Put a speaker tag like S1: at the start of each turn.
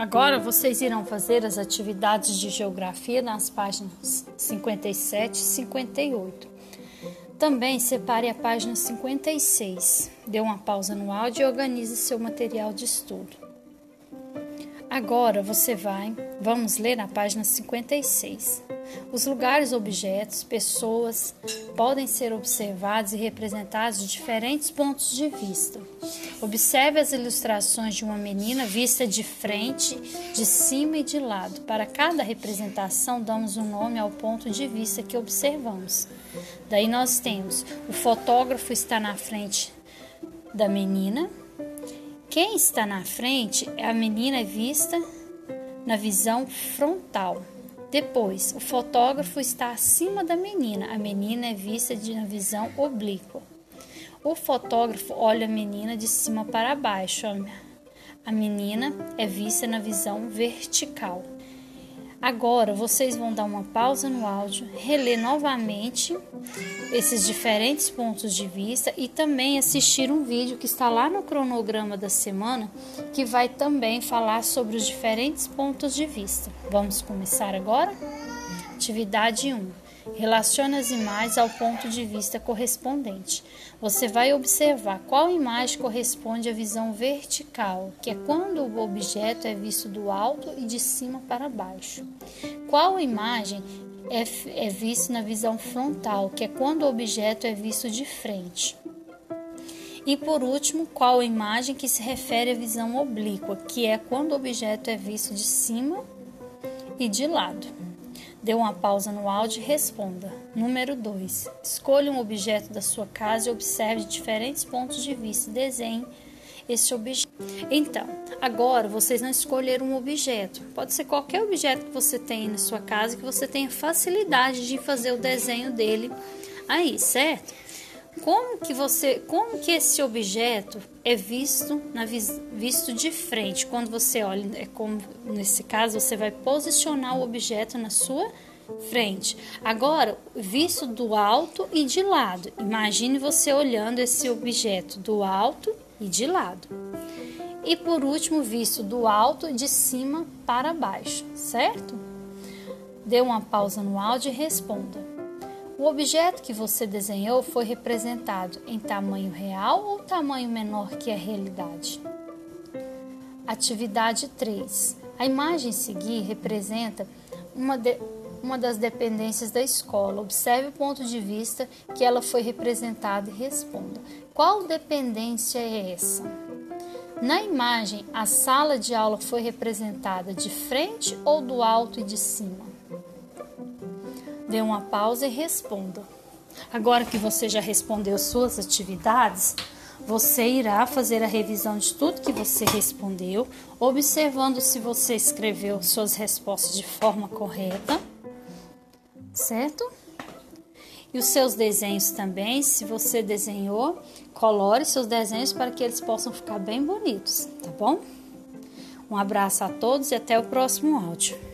S1: Agora vocês irão fazer as atividades de geografia nas páginas 57 e 58. Também separe a página 56. Dê uma pausa no áudio e organize seu material de estudo. Agora você vai, vamos ler na página 56. Os lugares, objetos, pessoas podem ser observados e representados de diferentes pontos de vista. Observe as ilustrações de uma menina vista de frente, de cima e de lado. Para cada representação, damos um nome ao ponto de vista que observamos. Daí nós temos o fotógrafo está na frente da menina. Quem está na frente, a menina é vista na visão frontal. Depois, o fotógrafo está acima da menina. A menina é vista de na visão oblíqua. O fotógrafo olha a menina de cima para baixo. A menina é vista na visão vertical. Agora vocês vão dar uma pausa no áudio, reler novamente esses diferentes pontos de vista e também assistir um vídeo que está lá no cronograma da semana, que vai também falar sobre os diferentes pontos de vista. Vamos começar agora? Atividade 1. Relacione as imagens ao ponto de vista correspondente. Você vai observar qual imagem corresponde à visão vertical, que é quando o objeto é visto do alto e de cima para baixo. Qual imagem é, é visto na visão frontal, que é quando o objeto é visto de frente. E por último, qual imagem que se refere à visão oblíqua, que é quando o objeto é visto de cima e de lado. Dê uma pausa no áudio e responda. Número 2. Escolha um objeto da sua casa e observe diferentes pontos de vista. Desenhe esse objeto. Então, agora vocês não escolheram um objeto. Pode ser qualquer objeto que você tenha na sua casa que você tenha facilidade de fazer o desenho dele aí, certo? Como que você, como que esse objeto é visto na visto de frente? Quando você olha, é como nesse caso você vai posicionar o objeto na sua frente. Agora, visto do alto e de lado. Imagine você olhando esse objeto do alto e de lado. E por último, visto do alto, de cima para baixo, certo? Dê uma pausa no áudio e responda. O objeto que você desenhou foi representado em tamanho real ou tamanho menor que a realidade? Atividade 3. A imagem seguir representa uma, de, uma das dependências da escola. Observe o ponto de vista que ela foi representada e responda: qual dependência é essa? Na imagem, a sala de aula foi representada de frente ou do alto e de cima? Dê uma pausa e responda. Agora que você já respondeu suas atividades, você irá fazer a revisão de tudo que você respondeu, observando se você escreveu suas respostas de forma correta, certo? E os seus desenhos também, se você desenhou, colore seus desenhos para que eles possam ficar bem bonitos, tá bom? Um abraço a todos e até o próximo áudio.